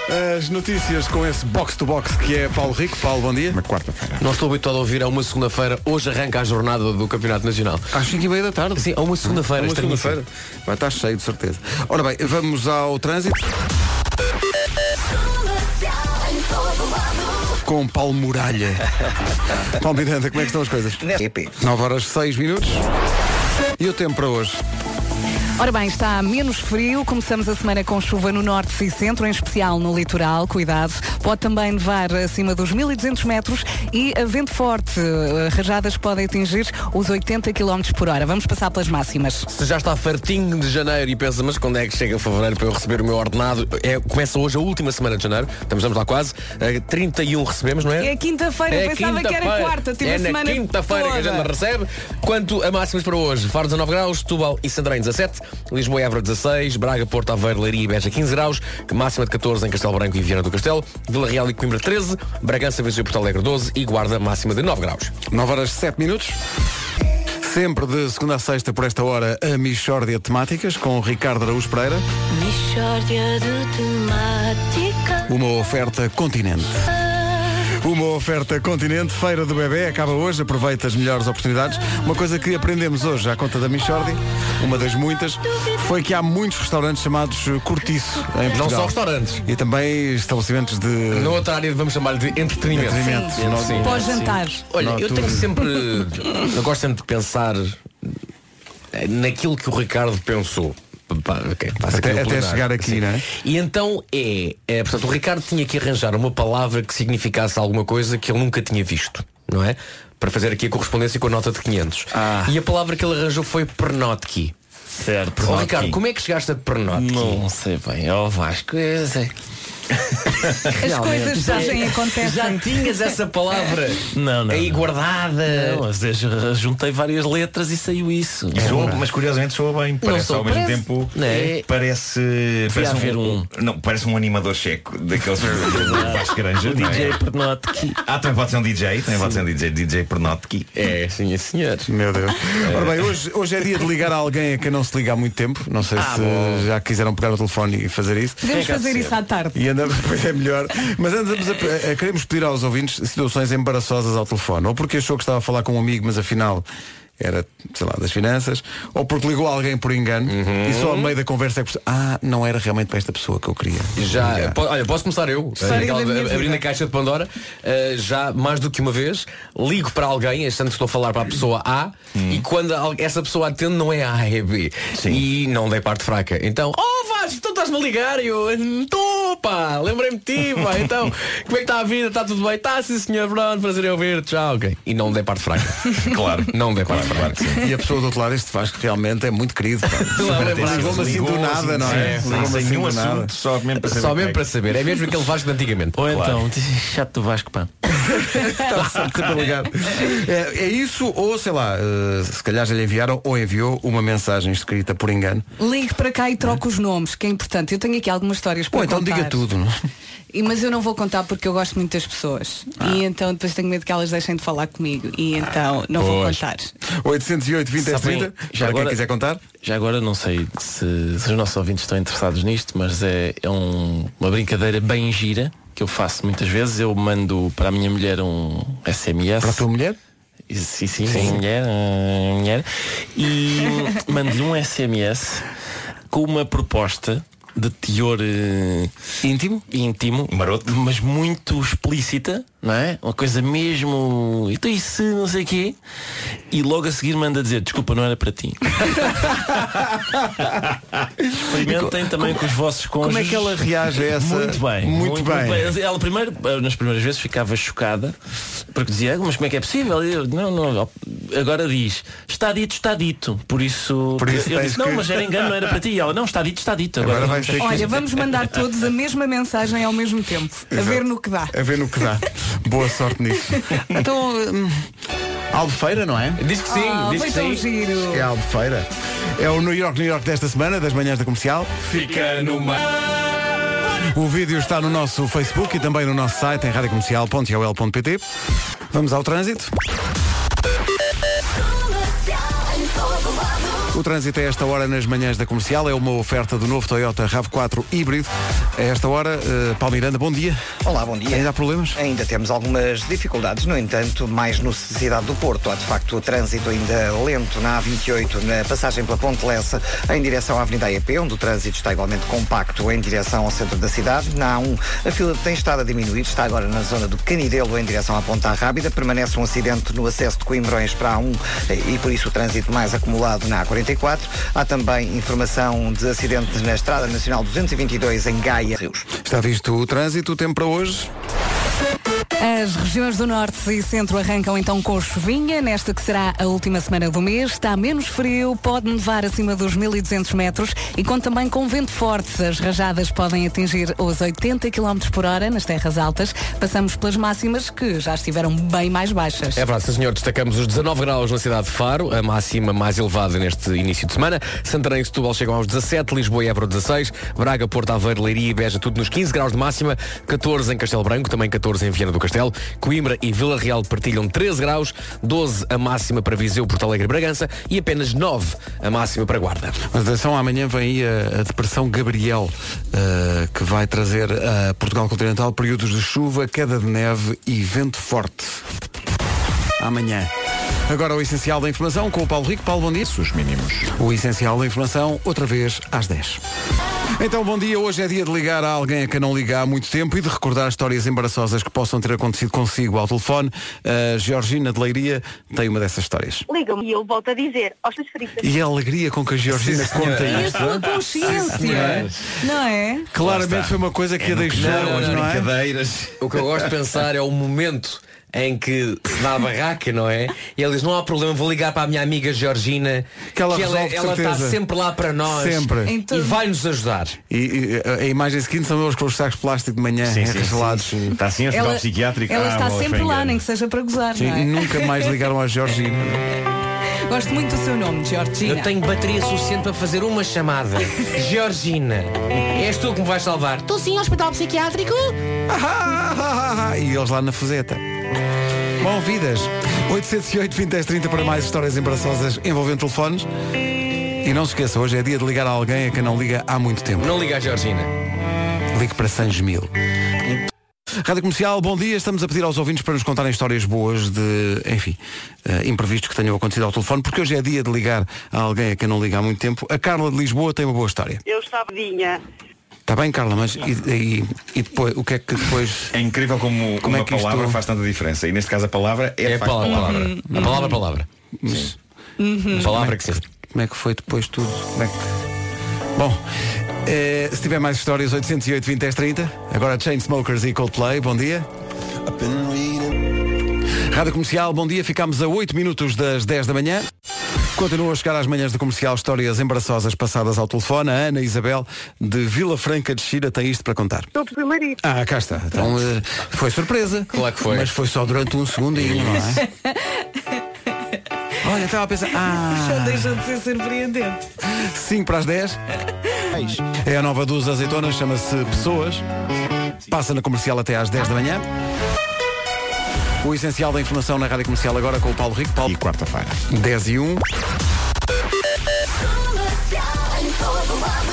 As notícias com esse box-to-box que é Paulo Rico. Paulo, bom dia. Uma quarta-feira. Não estou habituado a ouvir a uma segunda-feira, hoje arranca a jornada do Campeonato Nacional. Às 5 e meia da tarde. Sim, a uma segunda-feira. Uma esta emissão. segunda-feira. Vai estar cheio, de certeza. Ora bem, vamos ao trânsito. Com Paulo Muralha. Paulo Miranda, como é que estão as coisas? 9 horas 6 minutos. E o tempo para hoje? Ora bem, está menos frio. Começamos a semana com chuva no norte e centro, em especial no litoral. Cuidado. Pode também nevar acima dos 1200 metros e a vento forte. eh, Rajadas que podem atingir os 80 km por hora. Vamos passar pelas máximas. Se já está fartinho de janeiro e pensa, mas quando é que chega fevereiro para eu receber o meu ordenado? É, começa hoje a última semana de janeiro, estamos, vamos lá quase. Eh, 31 recebemos, não é? É quinta-feira, eu pensava que era quarta. Tive é a semana na quinta-feira que a gente recebe. Quanto a máximas para hoje? Faro 19 graus, Tubal e Santarém 17, Lisboa e Évora 16, Braga, Porto Aveiro, Leiria e Beja 15 graus, máxima de 14 em Castelo Branco e Viana do Castelo, Vila Real e Coimbra 13, Bragança, Viseu e Porto Alegre 12 e Guarda máxima de 9 graus. 9 horas 7 minutos. Sempre de segunda a sexta, por esta hora, a Michórdia de Temáticas, com Ricardo Araújo Pereira. Mixórdia de temática. Uma oferta continente. Uma oferta continente, Feira do Bebê, acaba hoje, aproveita as melhores oportunidades. Uma coisa que aprendemos hoje à conta da Michordi, uma das muitas, foi que há muitos restaurantes chamados eh, Cortiço em Não Portugal. só restaurantes. E também estabelecimentos de... Na outra área vamos chamar de entretenimento. Entretenimento. Sim, Não- sim. Pós-jantar. Olha, eu tenho sempre. Eu gosto sempre de pensar eh, naquilo que o Ricardo pensou. Até- até chegar aqui, não é? E então é, é, portanto, o Ricardo tinha que arranjar uma palavra que significasse alguma coisa que ele nunca tinha visto, não é? Para fazer aqui a correspondência com a nota de 500. Ah. E a palavra que ele arranjou foi pernotki. Certo. Ó Ricardo, como é que chegaste a pernotki? Não sei bem. É o Vasco. Eu sei. As coisas surgem e acontecem. Já tinhas essa palavra Não, não. aí não. guardada. Não, mas eu juntei várias letras e saiu isso. Soa, mas curiosamente soa bem. Parece sou- ao mesmo parece- tempo. É. Parece. Parece haver um- Não, parece um animador checo daqueles Vasco Granja. É? DJ Pernotki. Ah, também pode ser um DJ, também pode ser um DJ, DJ Pernotki. É, sim, senhor. Meu Deus. Ora bem, hoje, hoje é dia de ligar a alguém a quem não se liga há muito tempo. Não sei Ah, se bom. já quiseram pegar o telefone e fazer isso. Podemos é fazer isso à tarde. Pois é melhor. Mas andamos a, a- queremos pedir aos ouvintes situações embaraçosas ao telefone. Ou porque achou que estava a falar com um amigo, mas afinal era, sei lá, das finanças. Ou porque ligou alguém por engano e só ao meio da conversa é que Ah, não era realmente para esta pessoa que eu queria. Já, ligar." po- olha, posso começar eu, abrindo a caixa de Pandora, uh, já mais do que uma vez, ligo para alguém, achando que estou a falar para a pessoa A, e quando essa pessoa atende não é A, é B. E não dei parte fraca. Então, oh Vasco, tu estás-me a ligar? E eu, estou, pá, lembrei-me de ti, pá. Então, como é que está a vida? Está tudo bem? Está sim senhor, pronto, prazer em ouvir, tchau, ok. E não dei parte fraca. Claro. Não dei parte fraca. E a pessoa do outro lado, este Vasco realmente é muito querido. lembrar- Ligou-me assim do nada, não é? Sim, Ligou-me assim do nada. só mesmo para saber. Só mesmo é para que- saber, é mesmo aquele Vasco de antigamente. Ou então, chato do Vasco, pá. Está sempre a ligar. É, é isso, ou sei lá, eh, se calhar já lhe enviaram ou enviou uma mensagem escrita por engano. Ligue para cá e troque os nomes, que é importante. Eu tenho aqui algumas histórias para Ou então contar. diga tudo, não? é? E, mas eu não vou contar porque eu gosto muito das pessoas. E então depois tenho medo que elas deixem de falar comigo. E então não vou Pois. contar. 808 20 Sabem, 30 já para quem agora- quiser contar. Já agora não sei se, se os nossos ouvintes estão interessados nisto, mas é, é um- uma brincadeira bem gira que eu faço muitas vezes. Eu mando para a minha mulher um SMS. Para a tua mulher? Sim, sim, sim. mulher, ah, mulher. E mando-lhe um SMS com uma proposta de teor eh, íntimo, íntimo Maroto. mas muito explícita, não é? Uma coisa mesmo. Então isso, não sei o quê. E logo a seguir manda dizer, desculpa, não era para ti. Experimentem também com os vossos cônjuges. Como é que ela reage a essa? Muito bem. Muito bem. Ela primeiro, eh, nas primeiras vezes ficava chocada, porque dizia, mas como é que é possível? E Eu, não, não, agora diz, está dito, está dito. Por isso, Por isso eu disse, não, que- mas era engano, não era para ti. E ela, não, está dito, está dito. Agora Agora, vais ter que- Olha, vamos mandar todos a mesma mensagem ao mesmo tempo. A Exato. ver no que dá. A ver no que dá. Boa sorte nisso. Então, hum, Albufeira, não é? Diz que sim, Ah, diz foi que tão sim. giro. É Albufeira. É o New York, New York desta semana, das manhãs da comercial. Fica no mar. O vídeo está no nosso Facebook e também no nosso site em radiocomercial.ol.pt. Vamos ao trânsito. O trânsito a esta hora nas manhãs da comercial é uma oferta do novo Toyota RAV4 híbrido. A esta hora, uh, Paulo Miranda, bom dia. Olá, bom dia. Ainda há problemas? Ainda temos algumas dificuldades, no entanto, mais no cidade do Porto. Há de facto o trânsito ainda lento na A28, na passagem pela Ponte Lessa, em direção à Avenida AEP, onde o trânsito está igualmente compacto em direção ao centro da cidade. Na A1, a fila tem estado a diminuir, está agora na zona do Canidelo, em direção à Ponta Rábida. Permanece um acidente no acesso de Coimbrões para a A1 e por isso o trânsito mais acumulado na A44. Há também informação de acidente na Estrada Nacional 222 em Gaia. Está visto o trânsito, o tempo para hoje? As regiões do Norte e Centro arrancam então com chuvinha, nesta que será a última semana do mês. Está menos frio, pode nevar acima dos 1200 metros e conta também com vento forte. As rajadas podem atingir os 80 km por hora nas terras altas. Passamos pelas máximas que já estiveram bem mais baixas. É verdade, senhor. Destacamos os 19 graus na cidade de Faro, a máxima mais elevada neste início de semana. Santarém e Setúbal chegam aos 17, Lisboa e Évora 16, Braga, Porto Aveiro, Leiria e Beja tudo nos 15 graus de máxima, 14 em Castelo Branco, também 14 em Viana do Castelo, Coimbra e Vila Real partilham 13 graus, 12 a máxima para Viseu, Porto Alegre e Bragança e apenas 9 a máxima para Guarda. Mas atenção, amanhã vem aí a, a depressão Gabriel, uh, que vai trazer a Portugal continental períodos de chuva, queda de neve e vento forte. Amanhã. Agora o essencial da informação com o Paulo Rico. Paulo, bom dia. Os mínimos. O essencial da informação, outra vez às 10. Então, bom dia. Hoje é dia de ligar a alguém a quem não liga há muito tempo e de recordar histórias embaraçosas que possam ter acontecido consigo ao telefone. A Georgina de Leiria tem uma dessas histórias. Liga-me e eu volto a dizer aos teus fritas. E a alegria com que a Georgina conta E a isto. sua consciência, não é? Claramente foi uma coisa que a deixou, Não, não, é? Brincadeiras. O que eu gosto de pensar é o momento em que se dá a barraca, não é? E ele diz, não há problema, vou ligar para a minha amiga Georgina, Que ela ela, resolve de ela está sempre lá para nós Sempre. Em e vai-nos ajudar. E, e a a imagem seguinte são eles com os sacos de plástico de manhã Sim, sim. Está assim a hospital psiquiátrico. ela Ah, está sempre lá, nem que seja para gozar, Sim, não é? nunca mais ligaram à Georgina. Gosto muito do seu nome, Georgina. Eu tenho bateria suficiente para fazer uma chamada. Georgina, és tu que me vais salvar. Estou sim, hospital psiquiátrico. e eles lá na fuseta. Bom, vidas. 808 20 10 30 para mais histórias embaraçosas envolvendo telefones. E não se esqueça, hoje é dia de ligar a alguém a quem não liga há muito tempo. Não liga a Georgina. Ligue para Sanjos Mil. Rádio Comercial, bom dia. Estamos a pedir aos ouvintes para nos contarem histórias boas de, enfim, eh, imprevistos que tenham acontecido ao telefone, porque hoje é dia de ligar a alguém a quem não liga há muito tempo. A Carla de Lisboa tem uma boa história. Eu estava vinha. Está bem, Carla, mas e, e- e depois, o que é que depois. É incrível como, Como uma é que isto- palavra faz tanta diferença. E neste caso a palavra é, É a palavra, palavra. palavra. A palavra, a palavra. Uhum. Palavra que sim. Como é que foi depois tudo? Como é que... Bom, eh, se tiver mais histórias, 808 20 10 30. Agora Chainsmokers e Coldplay, bom dia. Rádio Comercial, bom dia. Ficámos a 8 minutos das 10 da manhã. Continuam a chegar às manhãs da comercial histórias embaraçosas passadas ao telefone. A Ana Isabel, de Vila Franca de Xira, tem isto para contar. Estou do primeiro. Ah, cá está. Então eh, foi surpresa. Claro que foi. Mas foi só durante um segundinho, não é? Olha, estava a pensar. Só Ah, deixa de ser surpreendente. 5 para as 10. É a nova dos azeitonas, chama-se Pessoas. Passa na comercial até às 10 da manhã. O essencial da informação na rádio comercial agora com o Paulo Rico. Paulo, E quarta-feira. 10 e 1.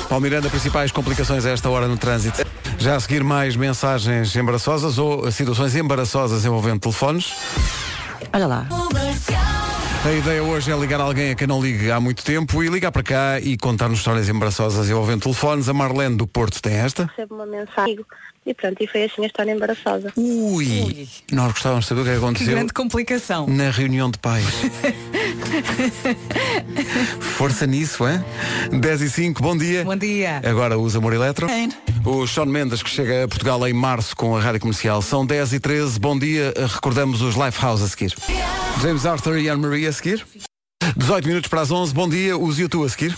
Paulo Miranda, principais complicações a esta hora no trânsito. Já a seguir mais mensagens embaraçosas ou situações embaraçosas envolvendo telefones. Olha lá. A ideia hoje é ligar alguém a quem não liga há muito tempo e ligar para cá e contar-nos histórias embaraçosas envolvendo telefones. A Marlene do Porto tem esta. Recebo uma mensagem e pronto, e foi assim a história embaraçosa. Ui! Nós gostávamos de saber o que é que Que aconteceu grande complicação. na reunião de pais. Força nisso, é? 10 e 5, bom dia. Bom dia. Agora usa Amor Eletro. O Sean Mendes, que chega a Portugal em março com a rádio comercial. São 10 e 13, bom dia. Recordamos os Lifehouse a seguir. James Arthur e Anne-Marie a seguir. 18 minutos para as 11, bom dia. Os YouTube a seguir.